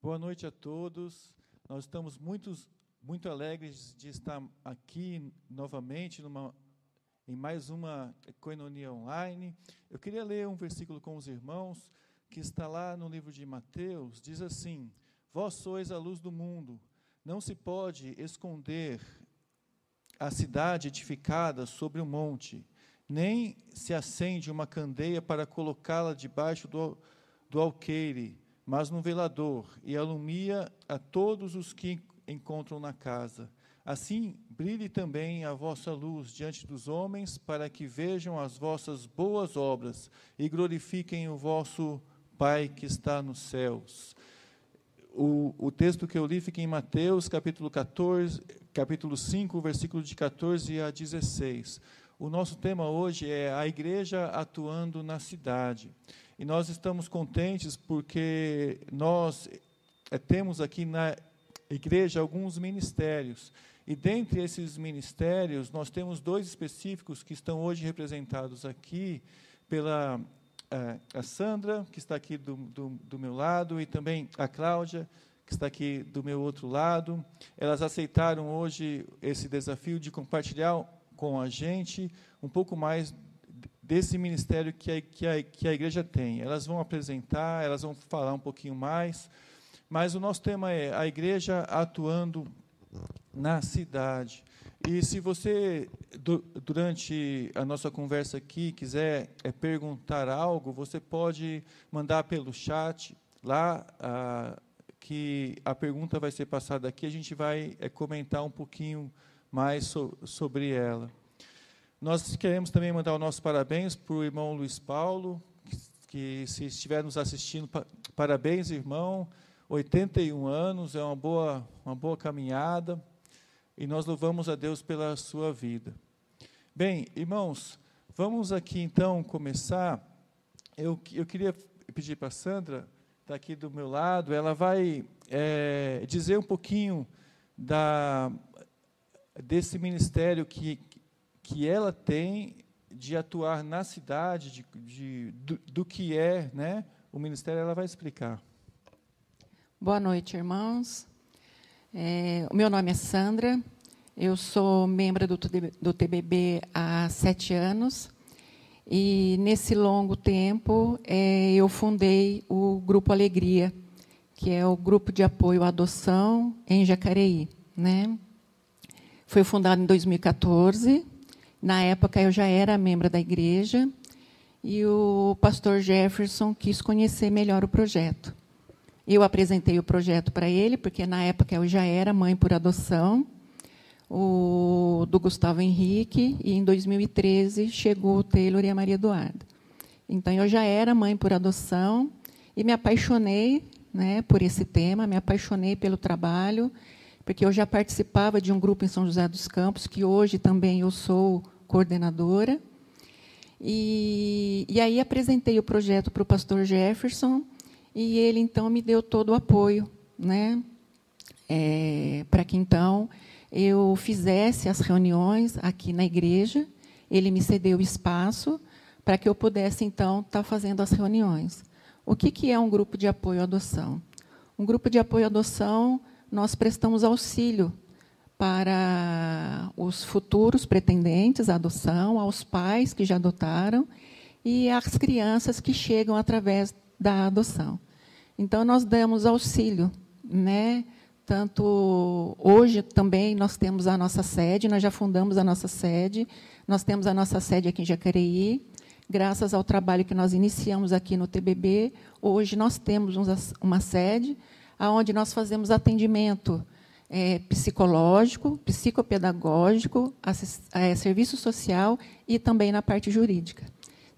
Boa noite a todos. Nós estamos muito, muito alegres de estar aqui novamente numa, em mais uma Coinonia Online. Eu queria ler um versículo com os irmãos que está lá no livro de Mateus. Diz assim: Vós sois a luz do mundo. Não se pode esconder a cidade edificada sobre um monte, nem se acende uma candeia para colocá-la debaixo do, do alqueire mas no velador, e alumia a todos os que encontram na casa. Assim, brilhe também a vossa luz diante dos homens, para que vejam as vossas boas obras e glorifiquem o vosso Pai que está nos céus. O, o texto que eu li fica em Mateus, capítulo 14, capítulo 5, versículo de 14 a 16. O nosso tema hoje é a igreja atuando na cidade. E nós estamos contentes porque nós é, temos aqui na igreja alguns ministérios. E dentre esses ministérios, nós temos dois específicos que estão hoje representados aqui pela é, a Sandra, que está aqui do, do, do meu lado, e também a Cláudia, que está aqui do meu outro lado. Elas aceitaram hoje esse desafio de compartilhar com a gente um pouco mais desse ministério que a, que, a, que a igreja tem. Elas vão apresentar, elas vão falar um pouquinho mais, mas o nosso tema é a igreja atuando na cidade. E se você, durante a nossa conversa aqui, quiser é, perguntar algo, você pode mandar pelo chat lá, que a pergunta vai ser passada aqui, a gente vai é, comentar um pouquinho mais so, sobre ela. Nós queremos também mandar o nosso parabéns para o irmão Luiz Paulo, que, se estiver nos assistindo, parabéns, irmão. 81 anos, é uma boa, uma boa caminhada, e nós louvamos a Deus pela sua vida. Bem, irmãos, vamos aqui então começar. Eu, eu queria pedir para a Sandra, está aqui do meu lado, ela vai é, dizer um pouquinho da, desse ministério que, que ela tem de atuar na cidade, de, de do, do, que é né, o ministério, ela vai explicar. Boa noite, irmãos. É, o meu nome é Sandra, eu sou membro do, do TBB há sete anos, e nesse longo tempo é, eu fundei o Grupo Alegria, que é o grupo de apoio à adoção em Jacareí. Né? Foi fundado em 2014 na época, eu já era membro da igreja e o pastor Jefferson quis conhecer melhor o projeto. Eu apresentei o projeto para ele, porque na época eu já era mãe por adoção, o, do Gustavo Henrique, e em 2013 chegou o Taylor e a Maria Eduarda. Então, eu já era mãe por adoção e me apaixonei né, por esse tema, me apaixonei pelo trabalho porque eu já participava de um grupo em São José dos Campos, que hoje também eu sou coordenadora. E, e aí apresentei o projeto para o pastor Jefferson, e ele então me deu todo o apoio, né, é, para que então eu fizesse as reuniões aqui na igreja. Ele me cedeu espaço para que eu pudesse então estar tá fazendo as reuniões. O que, que é um grupo de apoio à adoção? Um grupo de apoio à adoção nós prestamos auxílio para os futuros pretendentes à adoção, aos pais que já adotaram e às crianças que chegam através da adoção. Então nós damos auxílio, né? Tanto hoje também nós temos a nossa sede, nós já fundamos a nossa sede, nós temos a nossa sede aqui em Jacareí. Graças ao trabalho que nós iniciamos aqui no TBB, hoje nós temos uma sede aonde nós fazemos atendimento é, psicológico, psicopedagógico, é, serviço social e também na parte jurídica,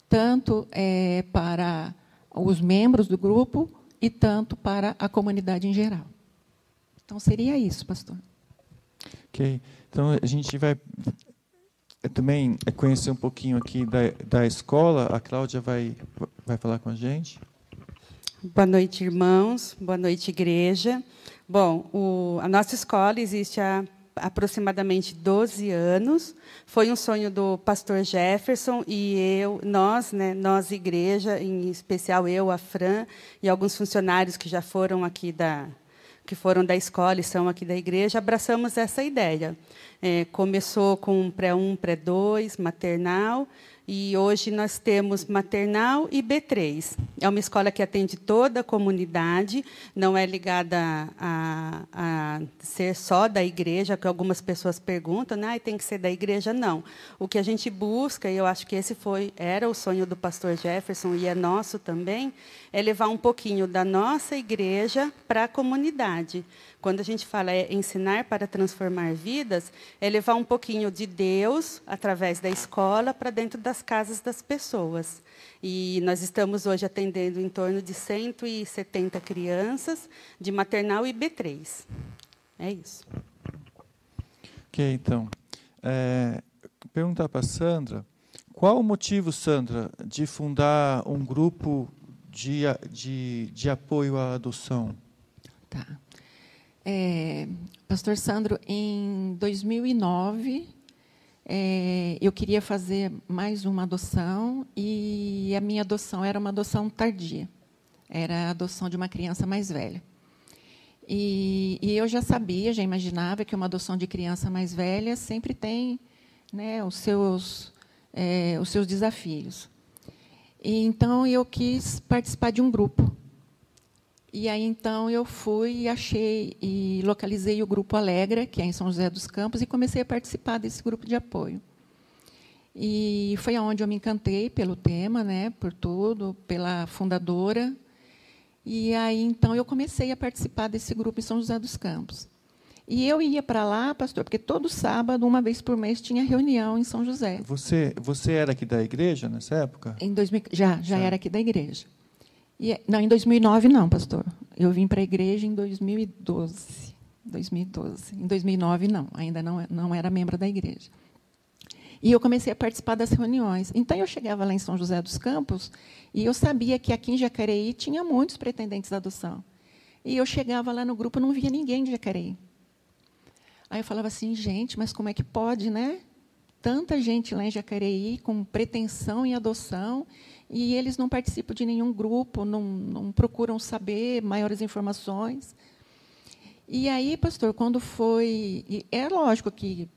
tanto é, para os membros do grupo e tanto para a comunidade em geral. Então seria isso, pastor. Ok. Então a gente vai é, também conhecer um pouquinho aqui da, da escola. A Cláudia vai vai falar com a gente. Boa noite, irmãos. Boa noite, igreja. Bom, o, a nossa escola existe há, aproximadamente 12 anos. Foi um sonho do pastor Jefferson e eu, nós, né, nós igreja, em especial eu, a Fran e alguns funcionários que já foram aqui da que foram da escola e são aqui da igreja, abraçamos essa ideia. É, começou com pré-1, pré-2, maternal, e hoje nós temos maternal e B3. É uma escola que atende toda a comunidade, não é ligada a, a ser só da igreja, que algumas pessoas perguntam, né? tem que ser da igreja. Não. O que a gente busca, e eu acho que esse foi era o sonho do pastor Jefferson e é nosso também, é levar um pouquinho da nossa igreja para a comunidade. Quando a gente fala é ensinar para transformar vidas, é levar um pouquinho de Deus através da escola para dentro das casas das pessoas. E nós estamos hoje atendendo em torno de 170 crianças de maternal e B3. É isso. Ok, então. É, perguntar para a Sandra, qual o motivo, Sandra, de fundar um grupo de, de, de apoio à adoção? Tá. É, Pastor Sandro, em 2009, é, eu queria fazer mais uma adoção e a minha adoção era uma adoção tardia. Era a adoção de uma criança mais velha. E, e, eu já sabia, já imaginava que uma adoção de criança mais velha sempre tem né, os, seus, é, os seus desafios. E, então, eu quis participar de um grupo e aí então eu fui e achei e localizei o grupo Alegra, que é em São José dos Campos, e comecei a participar desse grupo de apoio. E foi aonde eu me encantei pelo tema, né, por tudo, pela fundadora. E aí então eu comecei a participar desse grupo em São José dos Campos. E eu ia para lá, pastor, porque todo sábado, uma vez por mês, tinha reunião em São José. Você, você era aqui da igreja nessa época? Em 2000, já, já era aqui da igreja. E, não, em 2009 não, pastor. Eu vim para a igreja em 2012. 2012. Em 2009 não, ainda não, não era membro da igreja. E eu comecei a participar das reuniões. Então eu chegava lá em São José dos Campos e eu sabia que aqui em Jacareí tinha muitos pretendentes à adoção. E eu chegava lá no grupo não via ninguém de Jacareí. Aí eu falava assim, gente, mas como é que pode, né? Tanta gente lá em Jacareí com pretensão em adoção e eles não participam de nenhum grupo, não, não procuram saber maiores informações. E aí, pastor, quando foi. É lógico que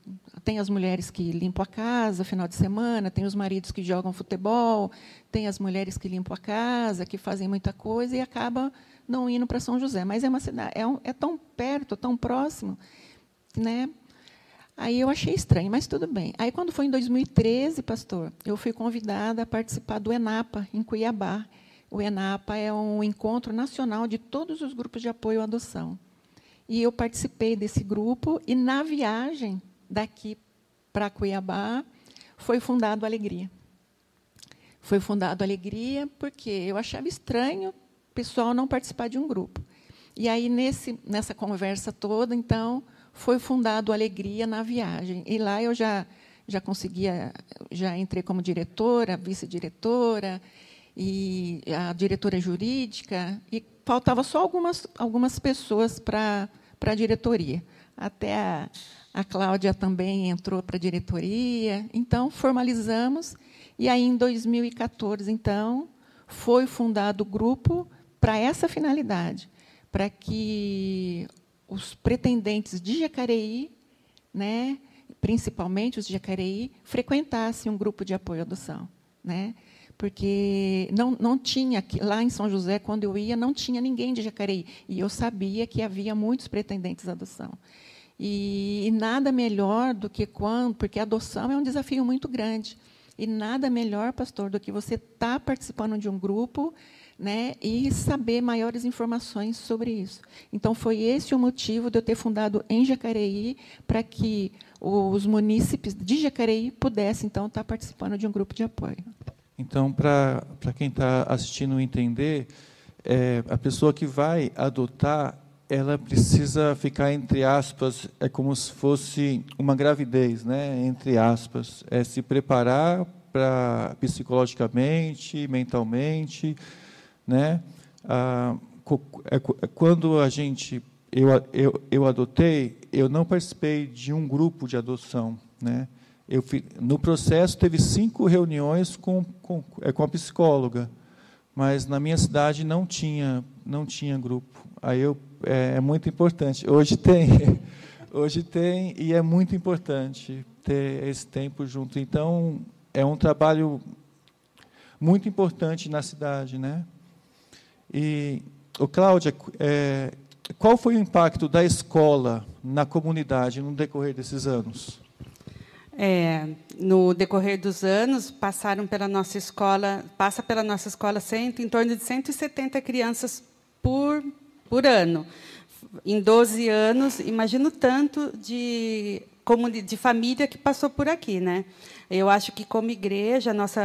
tem as mulheres que limpam a casa final de semana, tem os maridos que jogam futebol, tem as mulheres que limpam a casa, que fazem muita coisa e acaba não indo para São José. Mas é uma cidade, é, um, é tão perto, tão próximo, né? Aí eu achei estranho, mas tudo bem. Aí, quando foi em 2013, pastor, eu fui convidada a participar do ENAPA, em Cuiabá. O ENAPA é um encontro nacional de todos os grupos de apoio à adoção. E eu participei desse grupo, e na viagem daqui para Cuiabá, foi fundado Alegria. Foi fundado Alegria porque eu achava estranho o pessoal não participar de um grupo. E aí, nesse, nessa conversa toda, então, foi fundado Alegria na Viagem. E lá eu já já conseguia, já entrei como diretora, vice-diretora e a diretora jurídica e faltava só algumas algumas pessoas para a diretoria. Até a, a Cláudia também entrou para a diretoria. Então formalizamos e aí em 2014 então foi fundado o grupo para essa finalidade, para que os pretendentes de Jacareí, né, principalmente os de Jacareí, frequentassem um grupo de apoio à adoção. Né? Porque não, não tinha, lá em São José, quando eu ia, não tinha ninguém de Jacareí. E eu sabia que havia muitos pretendentes à adoção. E, e nada melhor do que quando, porque a adoção é um desafio muito grande. E nada melhor, pastor, do que você estar tá participando de um grupo né, e saber maiores informações sobre isso. Então, foi esse o motivo de eu ter fundado em Jacareí, para que os munícipes de Jacareí pudessem, então, estar participando de um grupo de apoio. Então, para quem está assistindo entender, é, a pessoa que vai adotar, ela precisa ficar, entre aspas, é como se fosse uma gravidez, né? entre aspas, é se preparar para psicologicamente, mentalmente, né? Ah, é, é quando a gente eu, eu, eu adotei, eu não participei de um grupo de adoção, né? Eu, no processo teve cinco reuniões com, com, é, com a psicóloga, mas na minha cidade não tinha não tinha grupo. Aí eu, é, é muito importante. Hoje tem, hoje tem e é muito importante ter esse tempo junto. Então é um trabalho muito importante na cidade, né? E o Cláudia, é, qual foi o impacto da escola na comunidade no decorrer desses anos? É, no decorrer dos anos, passaram pela nossa escola, passa pela nossa escola cento, em torno de 170 crianças por, por ano. Em 12 anos, imagino tanto de, de família que passou por aqui. Né? Eu acho que, como igreja, nossa,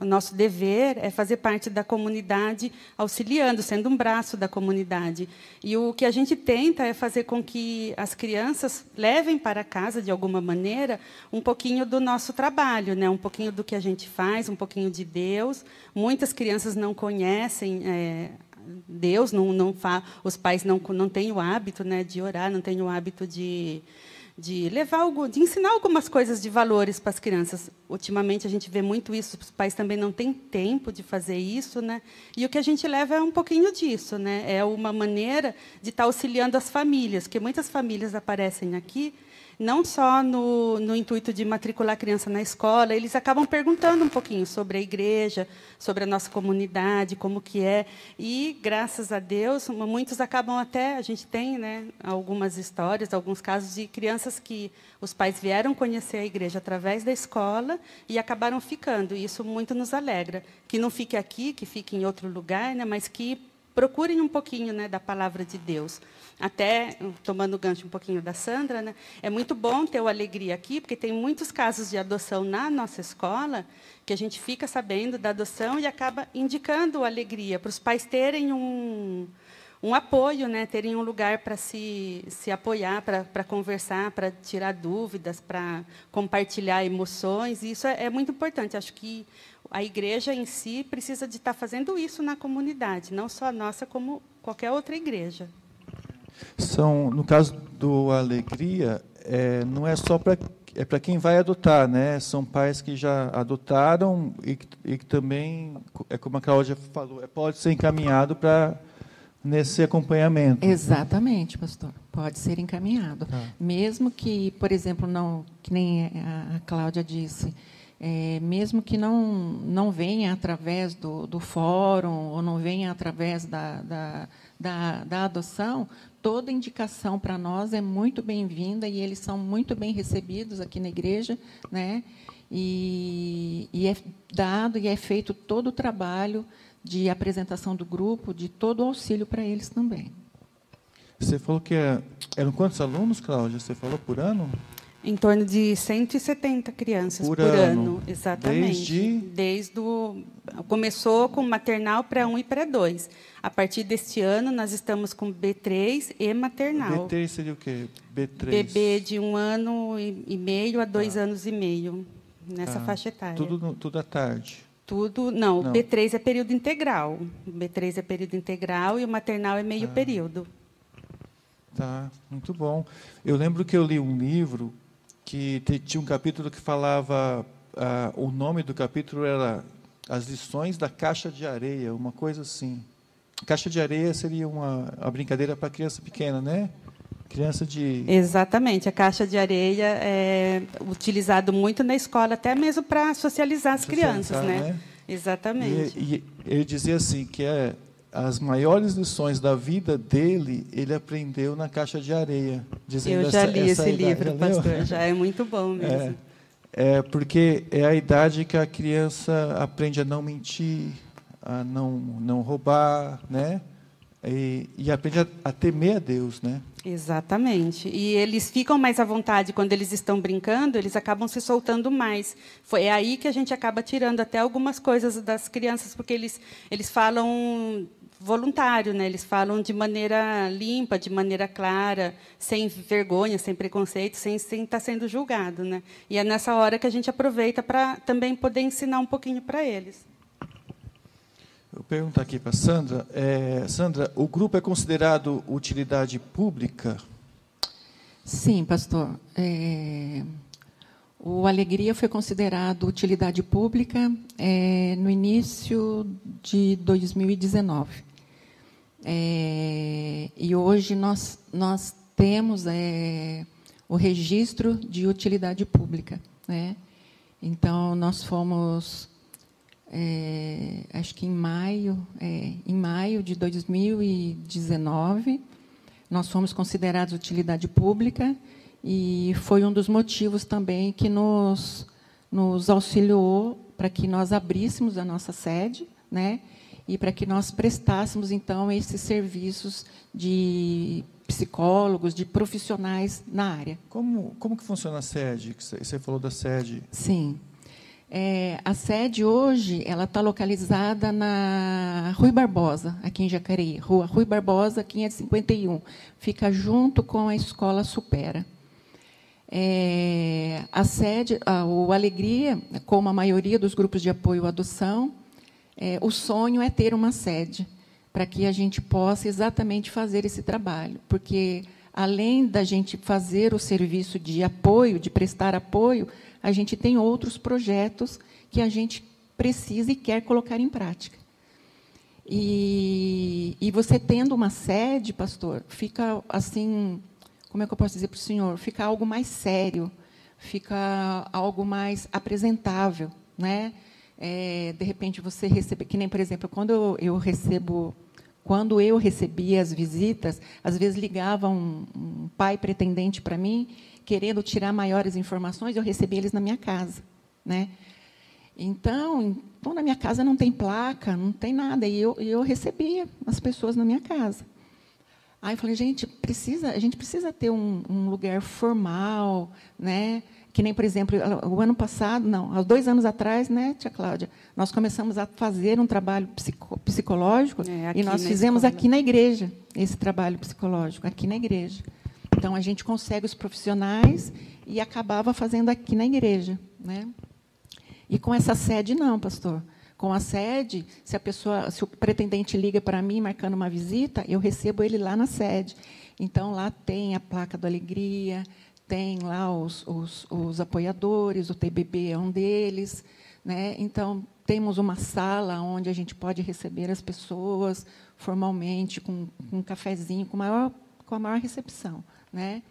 o nosso dever é fazer parte da comunidade, auxiliando, sendo um braço da comunidade. E o que a gente tenta é fazer com que as crianças levem para casa, de alguma maneira, um pouquinho do nosso trabalho, né? um pouquinho do que a gente faz, um pouquinho de Deus. Muitas crianças não conhecem. É, Deus não, não fa, os pais não não têm o hábito né de orar não têm o hábito de de levar algo, de ensinar algumas coisas de valores para as crianças. Ultimamente a gente vê muito isso, os pais também não têm tempo de fazer isso, né? E o que a gente leva é um pouquinho disso, né? É uma maneira de estar auxiliando as famílias, que muitas famílias aparecem aqui não só no, no intuito de matricular a criança na escola, eles acabam perguntando um pouquinho sobre a igreja, sobre a nossa comunidade, como que é. E, graças a Deus, muitos acabam até... A gente tem né, algumas histórias, alguns casos de crianças que os pais vieram conhecer a igreja através da escola e acabaram ficando. E isso muito nos alegra. Que não fique aqui, que fique em outro lugar, né, mas que procurem um pouquinho né, da palavra de Deus. Até, tomando gancho um pouquinho da Sandra, né, é muito bom ter o Alegria aqui, porque tem muitos casos de adoção na nossa escola, que a gente fica sabendo da adoção e acaba indicando o Alegria, para os pais terem um, um apoio, né, terem um lugar para se, se apoiar, para conversar, para tirar dúvidas, para compartilhar emoções. E isso é, é muito importante. Acho que a igreja em si precisa de estar fazendo isso na comunidade, não só a nossa, como qualquer outra igreja. São, no caso do Alegria, é, não é só para é para quem vai adotar, né? São pais que já adotaram e, e que também, é como a Cláudia falou, é, pode ser encaminhado para nesse acompanhamento. Exatamente, pastor. Pode ser encaminhado, tá. mesmo que, por exemplo, não, que nem a Cláudia disse, é, mesmo que não, não venha através do, do fórum ou não venha através da, da, da, da adoção, toda indicação para nós é muito bem-vinda e eles são muito bem recebidos aqui na igreja, né? E, e é dado e é feito todo o trabalho de apresentação do grupo, de todo o auxílio para eles também. Você falou que é, eram quantos alunos, Cláudia? Você falou por ano? Em torno de 170 crianças por, por ano. ano. Exatamente. Desde... Desde o... Começou com maternal pré-1 e pré-2. A partir deste ano, nós estamos com B3 e maternal. B3 seria o quê? B3? Bebê de um ano e meio a dois ah. anos e meio, nessa ah. faixa etária. Tudo, tudo à tarde? Tudo, não, não, B3 é período integral. B3 é período integral e o maternal é meio ah. período. Tá, muito bom. Eu lembro que eu li um livro que tinha um capítulo que falava, ah, o nome do capítulo era As Lições da Caixa de Areia, uma coisa assim. Caixa de areia seria uma, uma brincadeira para criança pequena, né? Criança de. Exatamente. A caixa de areia é utilizado muito na escola, até mesmo para socializar as socializar, crianças, né? né? Exatamente. E, e, ele dizia assim que é as maiores lições da vida dele, ele aprendeu na caixa de areia. Eu já li essa, esse livro, já pastor, já é muito bom mesmo. É, é, porque é a idade que a criança aprende a não mentir, a não, não roubar, né? E, e aprende a, a, temer a Deus, né? Exatamente. E eles ficam mais à vontade quando eles estão brincando, eles acabam se soltando mais. Foi é aí que a gente acaba tirando até algumas coisas das crianças, porque eles, eles falam voluntário, né? Eles falam de maneira limpa, de maneira clara, sem vergonha, sem preconceito, sem, sem estar sendo julgado, né? E é nessa hora que a gente aproveita para também poder ensinar um pouquinho para eles. Eu pergunto aqui para Sandra. É, Sandra, o grupo é considerado utilidade pública? Sim, pastor. É... O Alegria foi considerado utilidade pública é, no início de 2019. É, e hoje nós, nós temos é, o registro de utilidade pública. Né? Então, nós fomos, é, acho que em maio, é, em maio de 2019, nós fomos considerados utilidade pública e foi um dos motivos também que nos, nos auxiliou para que nós abríssemos a nossa sede, né? E para que nós prestássemos então esses serviços de psicólogos, de profissionais na área. Como como que funciona a sede? Você falou da sede. Sim. É, a sede hoje ela está localizada na Rui Barbosa, aqui em Jacareí, Rua Rui Barbosa, 551. Fica junto com a Escola Supera. É, a sede, a, o Alegria, como a maioria dos grupos de apoio à adoção, é, o sonho é ter uma sede para que a gente possa exatamente fazer esse trabalho, porque além da gente fazer o serviço de apoio, de prestar apoio, a gente tem outros projetos que a gente precisa e quer colocar em prática. E, e você tendo uma sede, pastor, fica assim como é que eu posso dizer para o senhor? Fica algo mais sério, fica algo mais apresentável, né? É, de repente você recebe, que nem por exemplo, quando eu, eu recebo, quando eu recebia as visitas, às vezes ligava um, um pai pretendente para mim, querendo tirar maiores informações, eu recebia eles na minha casa, né? Então, então na minha casa não tem placa, não tem nada, e eu, eu recebia as pessoas na minha casa. Aí eu falei, gente, precisa, a gente precisa ter um, um, lugar formal, né? Que nem, por exemplo, o ano passado, não, há dois anos atrás, né, tia Cláudia, nós começamos a fazer um trabalho psico, psicológico é, e nós fizemos escola. aqui na igreja esse trabalho psicológico, aqui na igreja. Então a gente consegue os profissionais e acabava fazendo aqui na igreja, né? E com essa sede não, pastor. Com a sede, se a pessoa, se o pretendente liga para mim marcando uma visita, eu recebo ele lá na sede. Então lá tem a placa do Alegria, tem lá os, os, os apoiadores, o TBB é um deles, né? Então temos uma sala onde a gente pode receber as pessoas formalmente com, com um cafezinho, com maior com a maior recepção, né?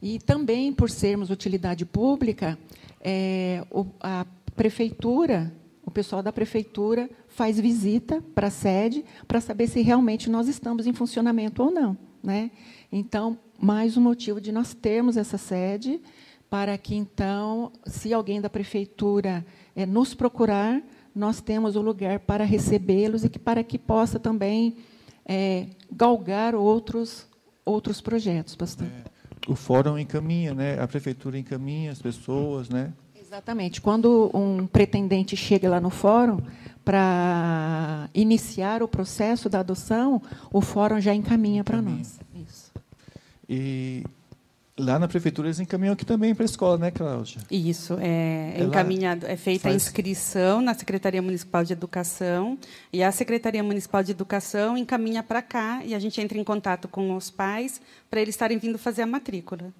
E também por sermos utilidade pública, é, o, a prefeitura o pessoal da prefeitura faz visita para a sede para saber se realmente nós estamos em funcionamento ou não. Né? Então, mais um motivo de nós termos essa sede, para que, então, se alguém da prefeitura é, nos procurar, nós temos o lugar para recebê-los e que, para que possa também é, galgar outros, outros projetos, pastor. É, o fórum encaminha, né? a prefeitura encaminha as pessoas, né? Exatamente. Quando um pretendente chega lá no fórum para iniciar o processo da adoção, o fórum já encaminha para nós. Isso. E lá na prefeitura eles encaminham aqui também para a escola, né, Cláudia? Isso, é, é encaminhado, é feita faz... a inscrição na Secretaria Municipal de Educação e a Secretaria Municipal de Educação encaminha para cá e a gente entra em contato com os pais para eles estarem vindo fazer a matrícula.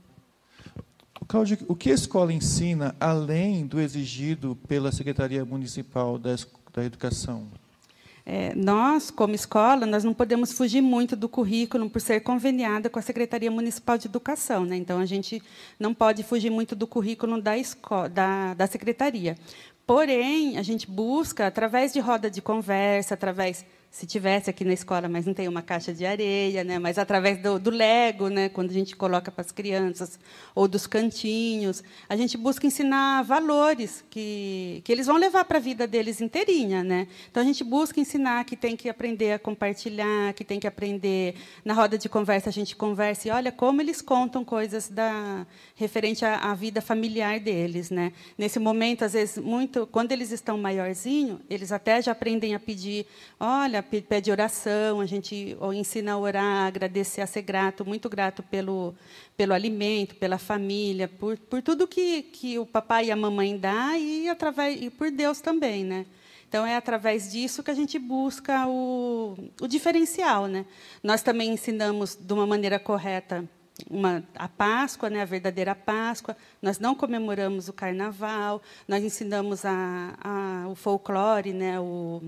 Cláudio, o que a escola ensina além do exigido pela Secretaria Municipal da Educação? É, nós, como escola, nós não podemos fugir muito do currículo por ser conveniada com a Secretaria Municipal de Educação. Né? Então, a gente não pode fugir muito do currículo da, escola, da, da secretaria. Porém, a gente busca, através de roda de conversa, através se tivesse aqui na escola, mas não tem uma caixa de areia, né? mas através do, do Lego, né? quando a gente coloca para as crianças, ou dos cantinhos, a gente busca ensinar valores que, que eles vão levar para a vida deles inteirinha. Né? Então, a gente busca ensinar que tem que aprender a compartilhar, que tem que aprender, na roda de conversa, a gente conversa e olha como eles contam coisas da, referente à, à vida familiar deles. Né? Nesse momento, às vezes, muito, quando eles estão maiorzinho, eles até já aprendem a pedir, olha, pede oração, a gente ensina a orar, a agradecer, a ser grato, muito grato pelo, pelo alimento, pela família, por, por tudo que, que o papai e a mamãe dá e, através, e por Deus também. Né? Então, é através disso que a gente busca o, o diferencial. Né? Nós também ensinamos, de uma maneira correta, uma, a Páscoa, né, a verdadeira Páscoa. Nós não comemoramos o Carnaval. Nós ensinamos a, a, o folclore, né, o,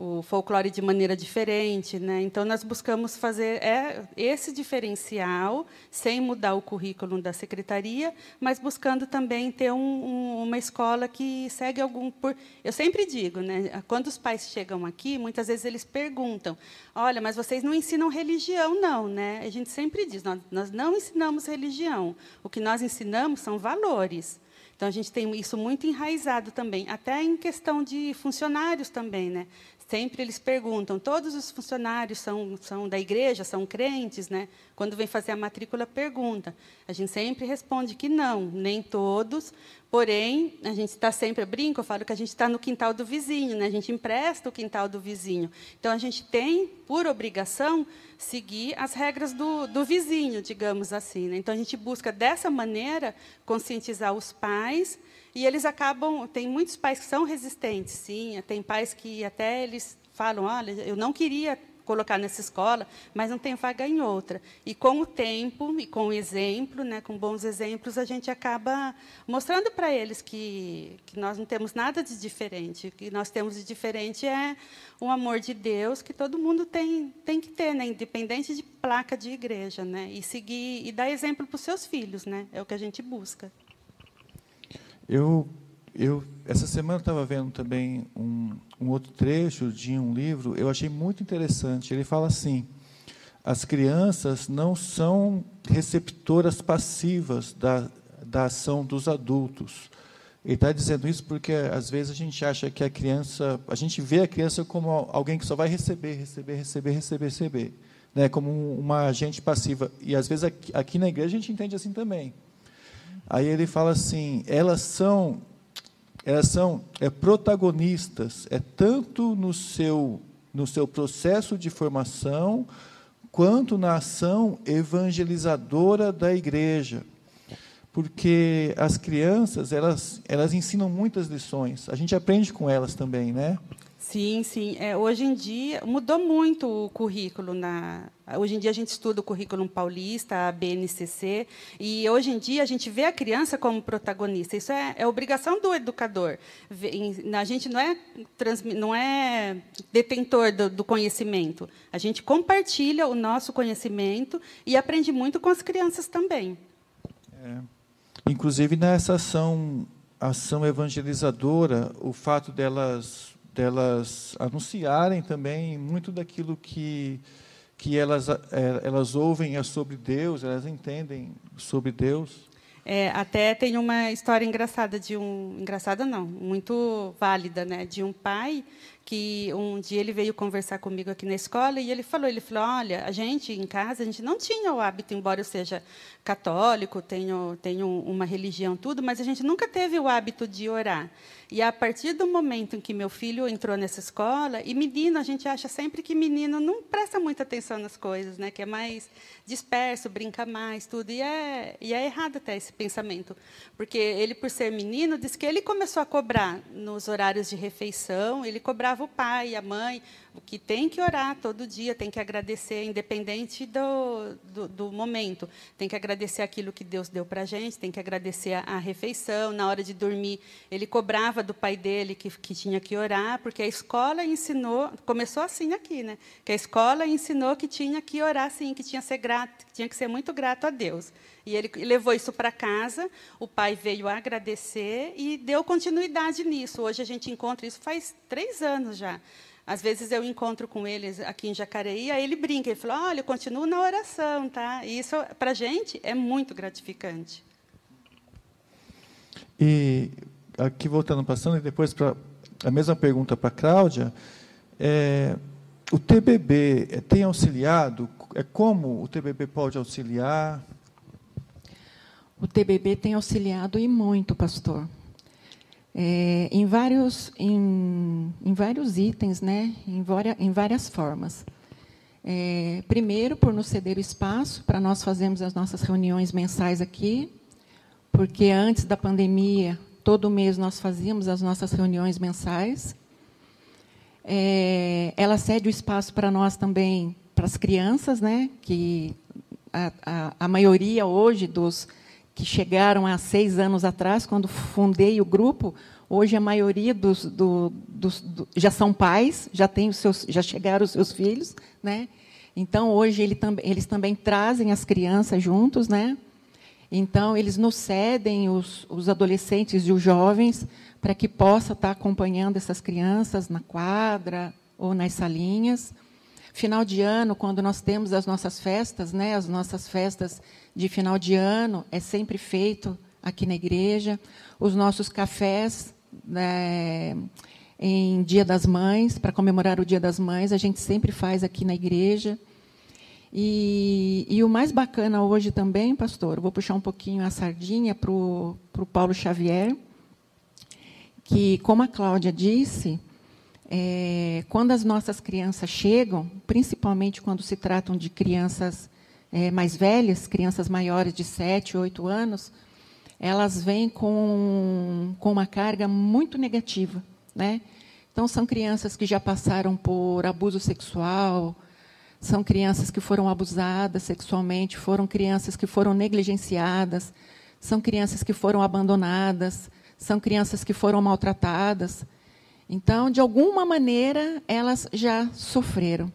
o folclore de maneira diferente, né? Então nós buscamos fazer é, esse diferencial sem mudar o currículo da secretaria, mas buscando também ter um, um, uma escola que segue algum por. Eu sempre digo, né? Quando os pais chegam aqui, muitas vezes eles perguntam: Olha, mas vocês não ensinam religião, não, né? A gente sempre diz: Nós, nós não ensinamos religião. O que nós ensinamos são valores. Então a gente tem isso muito enraizado também, até em questão de funcionários também, né? Sempre eles perguntam, todos os funcionários são, são da igreja, são crentes, né? Quando vem fazer a matrícula, pergunta. A gente sempre responde que não, nem todos. Porém, a gente está sempre, eu brinco, eu falo que a gente está no quintal do vizinho, né? a gente empresta o quintal do vizinho. Então, a gente tem, por obrigação, seguir as regras do, do vizinho, digamos assim. Né? Então, a gente busca, dessa maneira, conscientizar os pais e eles acabam. Tem muitos pais que são resistentes, sim. Tem pais que até eles falam: olha, eu não queria colocar nessa escola, mas não tem vaga em outra. E com o tempo e com o exemplo, né, com bons exemplos, a gente acaba mostrando para eles que, que nós não temos nada de diferente. O que nós temos de diferente é o amor de Deus que todo mundo tem, tem que ter, né, independente de placa de igreja, né, e seguir e dar exemplo para os seus filhos, né, é o que a gente busca. Eu, eu essa semana estava vendo também um, um outro trecho de um livro, eu achei muito interessante. Ele fala assim: as crianças não são receptoras passivas da, da ação dos adultos. Ele está dizendo isso porque às vezes a gente acha que a criança, a gente vê a criança como alguém que só vai receber, receber, receber, receber, receber, né, como uma agente passiva. E às vezes aqui, aqui na igreja a gente entende assim também. Aí ele fala assim: elas são, elas são é, protagonistas, é tanto no seu, no seu processo de formação, quanto na ação evangelizadora da igreja. Porque as crianças, elas, elas ensinam muitas lições. A gente aprende com elas também, né? Sim, sim. É, hoje em dia mudou muito o currículo. Na, hoje em dia a gente estuda o currículo paulista, a BNCC, e hoje em dia a gente vê a criança como protagonista. Isso é, é obrigação do educador. A gente não é, não é detentor do, do conhecimento. A gente compartilha o nosso conhecimento e aprende muito com as crianças também. É. Inclusive nessa ação, ação evangelizadora, o fato delas delas anunciarem também muito daquilo que que elas é, elas ouvem é sobre Deus, elas entendem sobre Deus. É, até tem uma história engraçada de um engraçada não, muito válida, né, de um pai que um dia ele veio conversar comigo aqui na escola e ele falou, ele falou, olha, a gente em casa a gente não tinha o hábito, embora eu seja católico, tenho tenho uma religião tudo, mas a gente nunca teve o hábito de orar. E a partir do momento em que meu filho entrou nessa escola, e menino, a gente acha sempre que menino não presta muita atenção nas coisas, né? que é mais disperso, brinca mais, tudo. E é, e é errado até esse pensamento. Porque ele, por ser menino, diz que ele começou a cobrar nos horários de refeição, ele cobrava o pai, a mãe, que tem que orar todo dia, tem que agradecer, independente do, do, do momento. Tem que agradecer aquilo que Deus deu para a gente, tem que agradecer a, a, refeição. Na hora de dormir, ele cobrava do pai dele que, que tinha que orar, porque a escola ensinou, começou assim aqui, né? que a escola ensinou que tinha que orar sim, que tinha, ser grato, que tinha que ser muito grato a Deus. E ele levou isso para casa, o pai veio agradecer e deu continuidade nisso. Hoje a gente encontra isso faz três anos já. Às vezes eu encontro com eles aqui em Jacareí, aí ele brinca, ele fala, olha, eu continuo na oração, tá? E isso, para a gente, é muito gratificante. E aqui voltando, passando, e depois para a mesma pergunta para a Cláudia, é, o TBB tem auxiliado? É como o TBB pode auxiliar? O TBB tem auxiliado e muito, pastor é, em, vários, em, em, vários itens, né, em, várias, em várias formas. É, primeiro, por nos ceder o espaço para nós fazermos as nossas reuniões mensais aqui, porque antes da pandemia, todo mês nós fazíamos as nossas reuniões mensais. É, ela cede o espaço para nós também, para as crianças, né, que a, a, a maioria hoje dos que chegaram há seis anos atrás, quando fundei o grupo, hoje a maioria dos, do, dos do, já são pais, já têm os seus, já chegaram os seus filhos, né? Então hoje ele tam, eles também trazem as crianças juntos, né? Então eles nos cedem os, os adolescentes e os jovens para que possa estar acompanhando essas crianças na quadra ou nas salinhas. Final de ano, quando nós temos as nossas festas, né, as nossas festas de final de ano, é sempre feito aqui na igreja. Os nossos cafés né, em Dia das Mães, para comemorar o Dia das Mães, a gente sempre faz aqui na igreja. E, e, o mais bacana hoje também, pastor, vou puxar um pouquinho a sardinha para o Paulo Xavier, que, como a Cláudia disse, é, quando as nossas crianças chegam, principalmente quando se tratam de crianças é, mais velhas, crianças maiores de 7, 8 anos, elas vêm com, com uma carga muito negativa. Né? Então, são crianças que já passaram por abuso sexual, são crianças que foram abusadas sexualmente, foram crianças que foram negligenciadas, são crianças que foram abandonadas, são crianças que foram maltratadas. Então, de alguma maneira, elas já sofreram.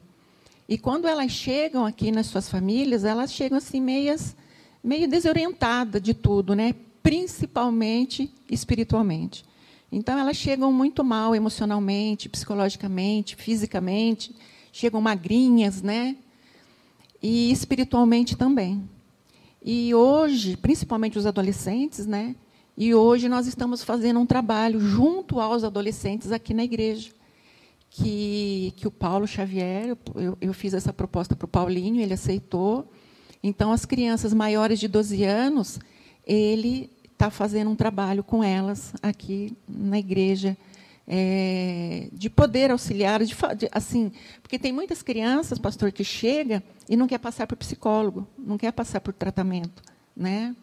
E quando elas chegam aqui nas suas famílias, elas chegam assim meias, meio desorientadas de tudo, né? principalmente espiritualmente. Então, elas chegam muito mal emocionalmente, psicologicamente, fisicamente, chegam magrinhas, né? E espiritualmente também. E hoje, principalmente os adolescentes, né? E hoje nós estamos fazendo um trabalho junto aos adolescentes aqui na igreja, que, que o Paulo Xavier, eu, eu fiz essa proposta para o Paulinho, ele aceitou. Então, as crianças maiores de 12 anos, ele está fazendo um trabalho com elas aqui na igreja, é, de poder auxiliar, de, de, assim, porque tem muitas crianças, pastor, que chega e não quer passar por psicólogo, não quer passar por tratamento, né?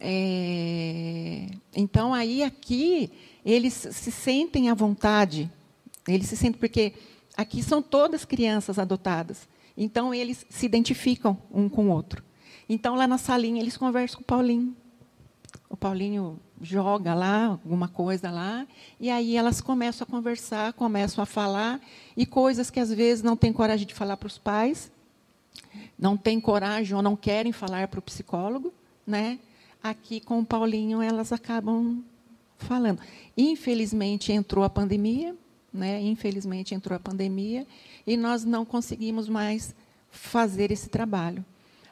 É, então, aí, aqui, eles se sentem à vontade. Eles se sentem, porque aqui são todas crianças adotadas. Então, eles se identificam um com o outro. Então, lá na salinha, eles conversam com o Paulinho. O Paulinho joga lá alguma coisa lá, e aí elas começam a conversar, começam a falar, e coisas que às vezes não têm coragem de falar para os pais, não têm coragem ou não querem falar para o psicólogo, né? Aqui com o Paulinho elas acabam falando. Infelizmente entrou a pandemia, né? Infelizmente entrou a pandemia e nós não conseguimos mais fazer esse trabalho.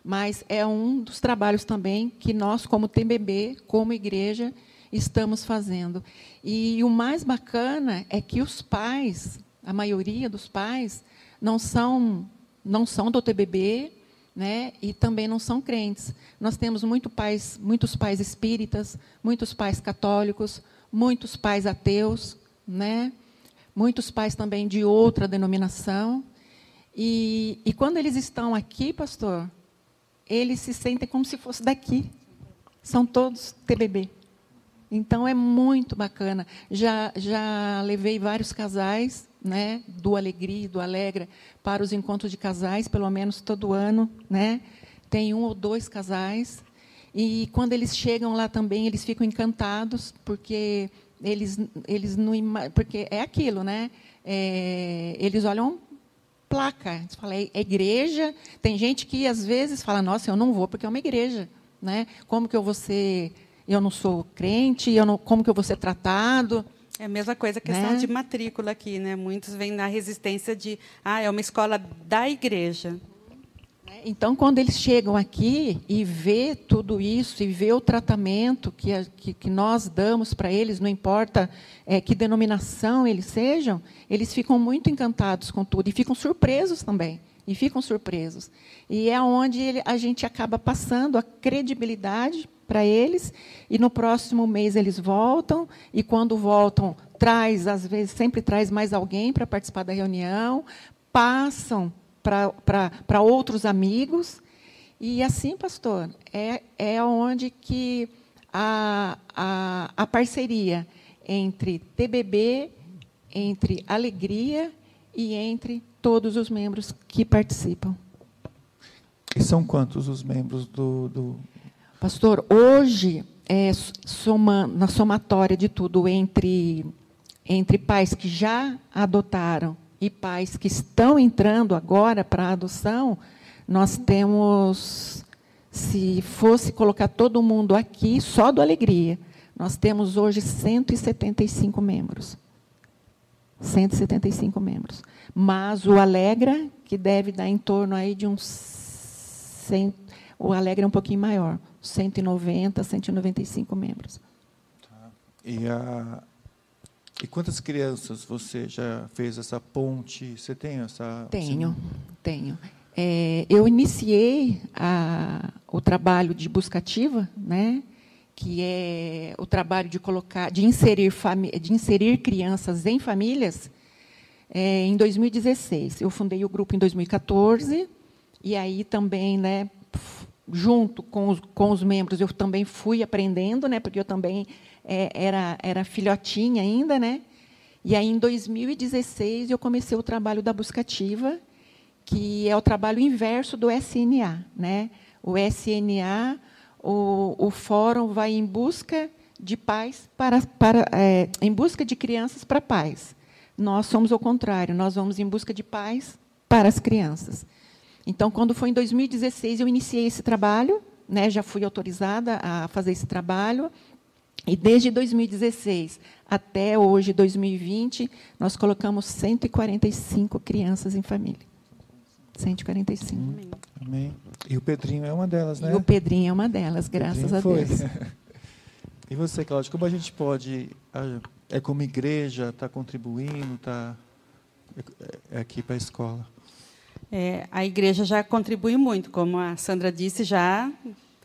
Mas é um dos trabalhos também que nós, como TBB, como igreja, estamos fazendo. E o mais bacana é que os pais, a maioria dos pais, não são não são do TBB, né? e também não são crentes. Nós temos muito pais, muitos pais espíritas, muitos pais católicos, muitos pais ateus, né? muitos pais também de outra denominação. E, e quando eles estão aqui, pastor, eles se sentem como se fosse daqui. São todos TBB. Então é muito bacana. Já, já levei vários casais né, do Alegria e do Alegra para os encontros de casais, pelo menos todo ano, né? Tem um ou dois casais e quando eles chegam lá também eles ficam encantados porque eles eles não porque é aquilo, né? É, eles olham placa, eles falam, é, é igreja. Tem gente que às vezes fala, nossa, eu não vou porque é uma igreja, né? Como que eu vou ser? Eu não sou crente, eu não, como que eu vou ser tratado? É a mesma coisa, a questão né? de matrícula aqui, né? Muitos vêm na resistência de, ah, é uma escola da igreja. Então, quando eles chegam aqui e vê tudo isso, e vê o tratamento que, a, que, que nós damos para eles, não importa é, que denominação eles sejam, eles ficam muito encantados com tudo e ficam surpresos também. E ficam surpresos. E é onde ele, a gente acaba passando a credibilidade para eles, e no próximo mês eles voltam, e quando voltam, traz, às vezes, sempre traz mais alguém para participar da reunião, passam para outros amigos, e assim, pastor, é, é onde que a, a, a parceria entre TBB, entre Alegria e entre todos os membros que participam. E são quantos os membros do. do... Pastor, hoje, é, soma, na somatória de tudo, entre, entre pais que já adotaram e pais que estão entrando agora para a adoção, nós temos, se fosse colocar todo mundo aqui, só do Alegria, nós temos hoje 175 membros. 175 membros. Mas o Alegra, que deve dar em torno aí de uns 100, o Alegra é um pouquinho maior, 190, 195 membros. Tá. E, a, e quantas crianças você já fez essa ponte? Você tem essa? Tenho, tenho. É, eu iniciei a, o trabalho de busca ativa, né? que é o trabalho de colocar, de inserir, de inserir crianças em famílias, é, em 2016. Eu fundei o grupo em 2014 e aí também, né, junto com os, com os membros, eu também fui aprendendo, né, porque eu também é, era era filhotinha ainda, né. E aí em 2016 eu comecei o trabalho da buscativa, que é o trabalho inverso do SNA, né. O SNA o, o fórum vai em busca de pais para, para é, em busca de crianças para pais. Nós somos o contrário, nós vamos em busca de pais para as crianças. Então, quando foi em 2016, eu iniciei esse trabalho, né, já fui autorizada a fazer esse trabalho, e desde 2016 até hoje, 2020, nós colocamos 145 crianças em família. 145. Amém. Amém. E o Pedrinho é uma delas, né? E o Pedrinho é uma delas, graças a Deus. e você, Cláudia, como a gente pode, é como igreja, está contribuindo, está é, é aqui para a escola? É, a igreja já contribui muito, como a Sandra disse, já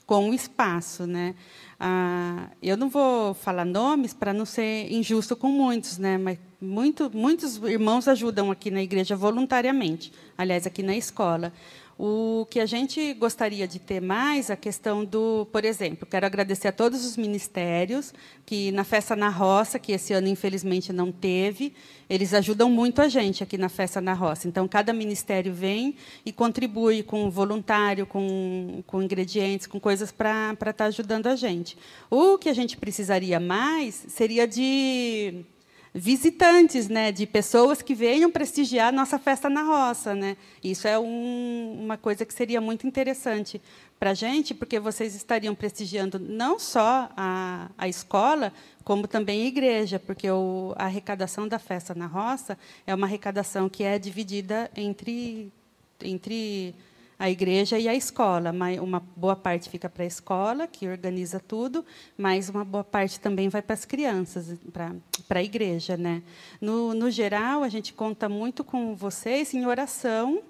com o espaço, né? Ah, eu não vou falar nomes para não ser injusto com muitos, né? Mas muito, muitos irmãos ajudam aqui na igreja voluntariamente, aliás, aqui na escola. O que a gente gostaria de ter mais, a questão do, por exemplo, quero agradecer a todos os ministérios que na Festa na Roça, que esse ano infelizmente não teve, eles ajudam muito a gente aqui na Festa na Roça. Então, cada ministério vem e contribui com voluntário, com, com ingredientes, com coisas para estar tá ajudando a gente. O que a gente precisaria mais seria de visitantes, né, de pessoas que venham prestigiar nossa festa na roça, né? Isso é um, uma coisa que seria muito interessante para a gente, porque vocês estariam prestigiando não só a, a escola, como também a igreja, porque o, a arrecadação da festa na roça é uma arrecadação que é dividida entre entre a igreja e a escola. Uma boa parte fica para a escola, que organiza tudo, mas uma boa parte também vai para as crianças, para, para a igreja. Né? No, no geral, a gente conta muito com vocês em oração,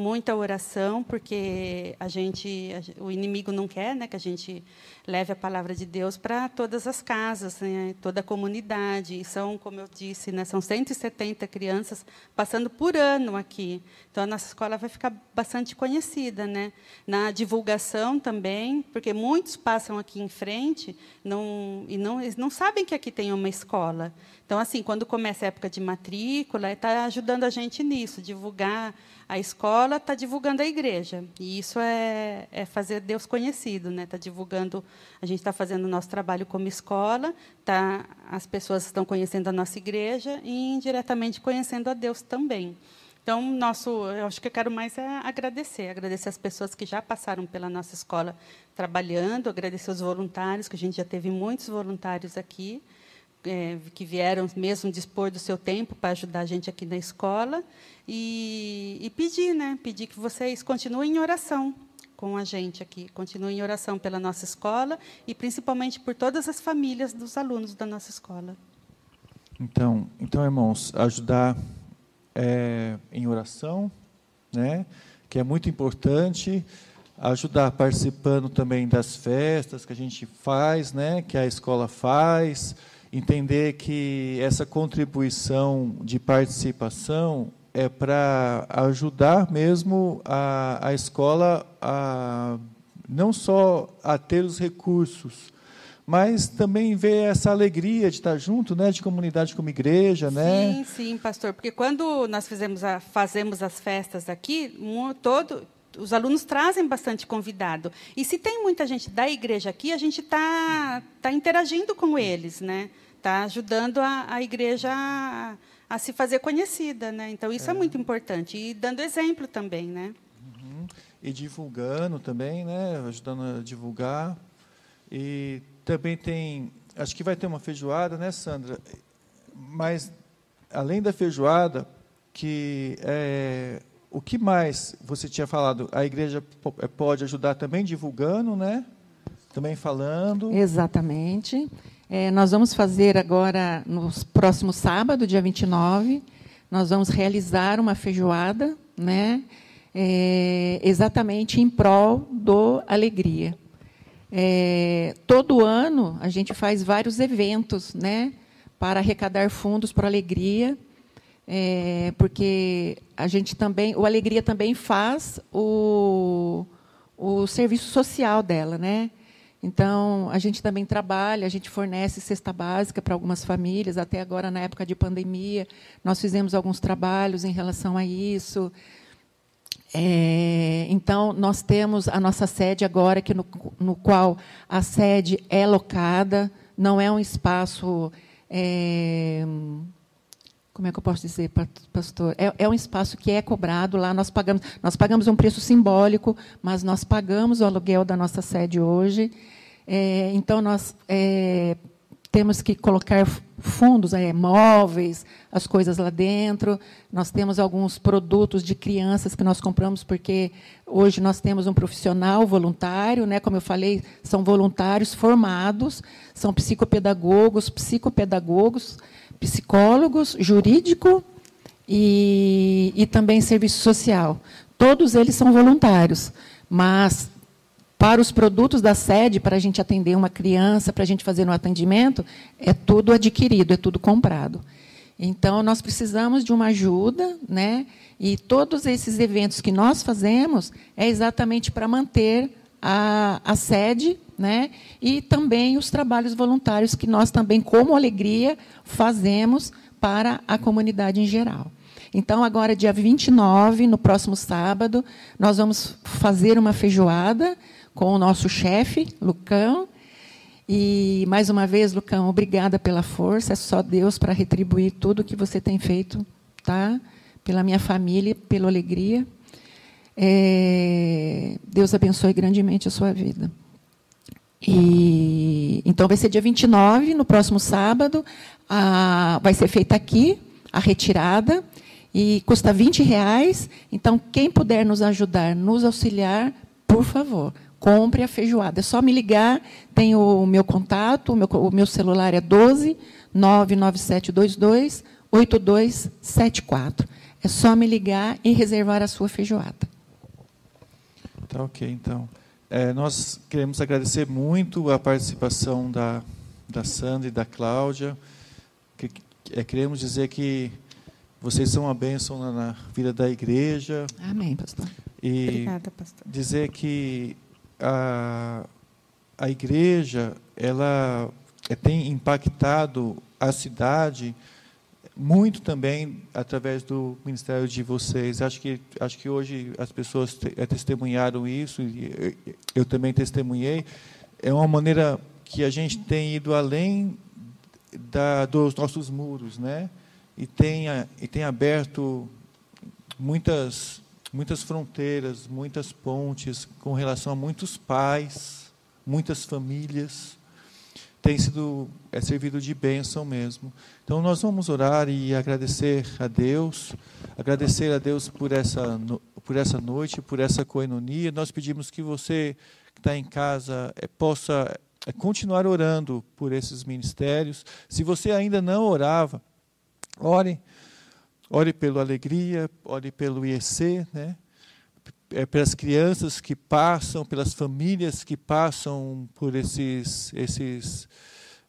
muita oração, porque a gente, o inimigo não quer, né, que a gente leve a palavra de Deus para todas as casas, né, toda a comunidade. E são, como eu disse, né, são 170 crianças passando por ano aqui. Então a nossa escola vai ficar bastante conhecida, né? Na divulgação também, porque muitos passam aqui em frente não, e não, eles não sabem que aqui tem uma escola. Então, assim, quando começa a época de matrícula, está ajudando a gente nisso, divulgar a escola, está divulgando a igreja. E isso é, é fazer Deus conhecido, né? Está divulgando, a gente está fazendo o nosso trabalho como escola, tá, as pessoas estão conhecendo a nossa igreja e indiretamente conhecendo a Deus também. Então, nosso, eu acho que eu quero mais é agradecer, agradecer as pessoas que já passaram pela nossa escola trabalhando, agradecer os voluntários, que a gente já teve muitos voluntários aqui é, que vieram mesmo dispor do seu tempo para ajudar a gente aqui na escola e, e pedir, né? Pedir que vocês continuem em oração com a gente aqui, continuem em oração pela nossa escola e principalmente por todas as famílias dos alunos da nossa escola. Então, então irmãos, ajudar é, em oração, né? Que é muito importante ajudar participando também das festas que a gente faz, né? Que a escola faz entender que essa contribuição de participação é para ajudar mesmo a, a escola a não só a ter os recursos, mas também ver essa alegria de estar junto, né, de comunidade como igreja, né? Sim, sim, pastor, porque quando nós fizemos a, fazemos as festas aqui, todo os alunos trazem bastante convidado. E se tem muita gente da igreja aqui, a gente está tá interagindo com eles, né? Está ajudando a, a igreja a, a, se fazer conhecida, né? Então isso é. é. muito importante e dando exemplo também, né? Uhum. E divulgando também, né? Ajudando a divulgar. E também tem, acho que vai ter uma feijoada, né, Sandra? Mas além da feijoada, que é, o que mais você tinha falado? A igreja é, pode ajudar também divulgando, né? Também falando. Exatamente. É, nós vamos fazer agora, no próximo sábado, dia 29, nós vamos realizar uma feijoada, né? É, exatamente em prol do Alegria. É, todo ano a gente faz vários eventos, né? Para arrecadar fundos para a Alegria é, porque a gente também, o Alegria também faz o, o serviço social dela, né? Então, a gente também trabalha, a gente fornece cesta básica para algumas famílias. Até agora, na época de pandemia, nós fizemos alguns trabalhos em relação a isso. É, então, nós temos a nossa sede agora, que no, no qual a sede é locada, não é um espaço. É, como é que eu posso dizer, pastor? É, é, um espaço que é cobrado lá. Nós pagamos, nós pagamos um preço simbólico, mas nós pagamos o aluguel da nossa sede hoje. É, então nós é, temos que colocar fundos, é, móveis, as coisas lá dentro. Nós temos alguns produtos de crianças que nós compramos porque hoje nós temos um profissional voluntário, né? Como eu falei, são voluntários formados, são psicopedagogos, psicopedagogos psicólogos, jurídico e, e também serviço social. Todos eles são voluntários, mas para os produtos da sede, para a gente atender uma criança, para a gente fazer um atendimento, é tudo adquirido, é tudo comprado. Então, nós precisamos de uma ajuda, né? e todos esses eventos que nós fazemos é exatamente para manter a, a sede né? e também os trabalhos voluntários que nós também, como Alegria, fazemos para a comunidade em geral. Então, agora, dia 29, no próximo sábado, nós vamos fazer uma feijoada com o nosso chefe, Lucão. E, mais uma vez, Lucão, obrigada pela força. É só Deus para retribuir tudo o que você tem feito, tá? pela minha família, pela alegria. É, Deus abençoe grandemente a sua vida. E, então, vai ser dia 29, no próximo sábado. A, vai ser feita aqui a retirada e custa 20 reais. Então, quem puder nos ajudar, nos auxiliar, por favor, compre a feijoada. É só me ligar, tem o meu contato, o meu, o meu celular é 12 99722 8274. É só me ligar e reservar a sua feijoada. Tá ok, então. É, nós queremos agradecer muito a participação da, da Sandra e da Cláudia. Que, é, queremos dizer que vocês são uma bênção na, na vida da igreja. Amém, pastor. E Obrigada, pastor. dizer que a, a igreja ela é, tem impactado a cidade muito também através do ministério de vocês. Acho que acho que hoje as pessoas eh, testemunharam isso e eu também testemunhei. É uma maneira que a gente tem ido além da, dos nossos muros, né? E tem e tem aberto muitas muitas fronteiras, muitas pontes com relação a muitos pais, muitas famílias tem sido é servido de bênção mesmo. Então nós vamos orar e agradecer a Deus, agradecer a Deus por essa por essa noite, por essa coenonia. Nós pedimos que você que está em casa é, possa é, continuar orando por esses ministérios. Se você ainda não orava, ore, ore pela alegria, ore pelo IEC, né? É, pelas crianças que passam, pelas famílias que passam por esses, esses,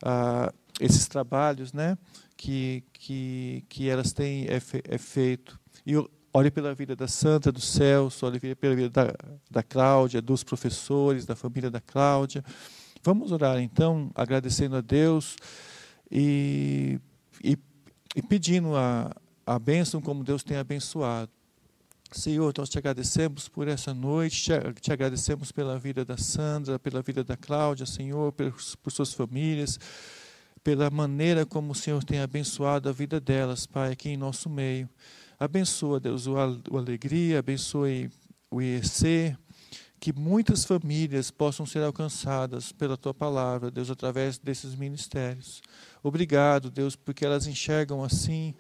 ah, esses trabalhos né, que, que, que elas têm é, é feito. E ore pela vida da Santa, do Celso, ore pela vida da, da Cláudia, dos professores, da família da Cláudia. Vamos orar então, agradecendo a Deus e, e, e pedindo a, a bênção como Deus tem abençoado. Senhor, nós te agradecemos por essa noite, te, agradecemos pela vida da Sandra, pela vida da Cláudia, Senhor, por, suas famílias, pela maneira como o Senhor tem abençoado a vida delas, Pai, aqui em nosso meio. Abençoa, Deus, o Alegria, abençoe o IEC, que muitas famílias possam ser alcançadas pela tua palavra, Deus, através desses ministérios. Obrigado, Deus, porque elas enxergam assim,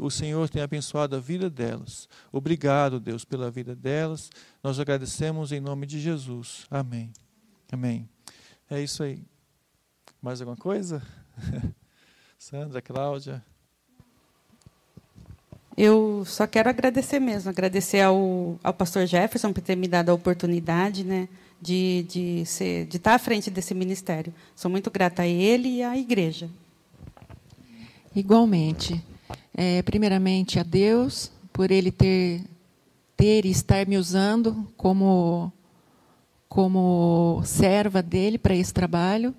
o Senhor tem abençoado a vida delas. Obrigado, Deus, pela vida delas. Nós agradecemos em nome de Jesus. Amém. Amém. É isso aí. Mais alguma coisa? Sandra, Cláudia. Eu só quero agradecer mesmo, agradecer ao, ao pastor Jefferson por ter me dado a oportunidade né, de, de, ser, de estar à frente desse ministério. Sou muito grata a ele e à igreja. Igualmente. É, primeiramente a Deus, por Ele ter, ter e estar me usando como, como serva dele para esse trabalho.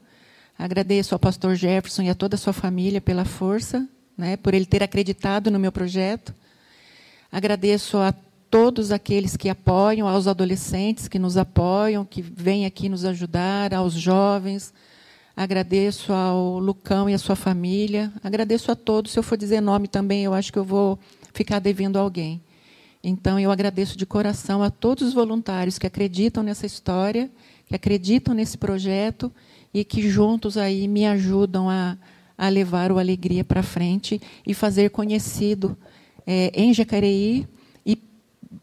Agradeço ao pastor Jefferson e a toda a sua família pela força né, por ele ter acreditado no meu projeto. Agradeço a todos aqueles que apoiam, aos adolescentes que nos apoiam, que vêm aqui nos ajudar, aos jovens. Agradeço ao Lucão e à sua família. Agradeço a todos. Se eu for dizer nome também, eu acho que eu vou ficar devendo a alguém. Então, eu agradeço de coração a todos os voluntários que acreditam nessa história, que acreditam nesse projeto e que juntos aí me ajudam a, a levar o Alegria para frente e fazer conhecido é, em Jacareí e,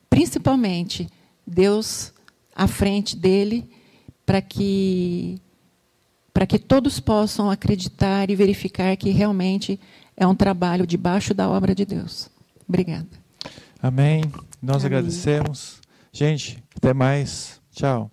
principalmente, Deus à frente dele, para que, para que todos possam acreditar e verificar que realmente é um trabalho debaixo da obra de Deus. Obrigada. Amém. Nós Amém. agradecemos. Gente, até mais. Tchau.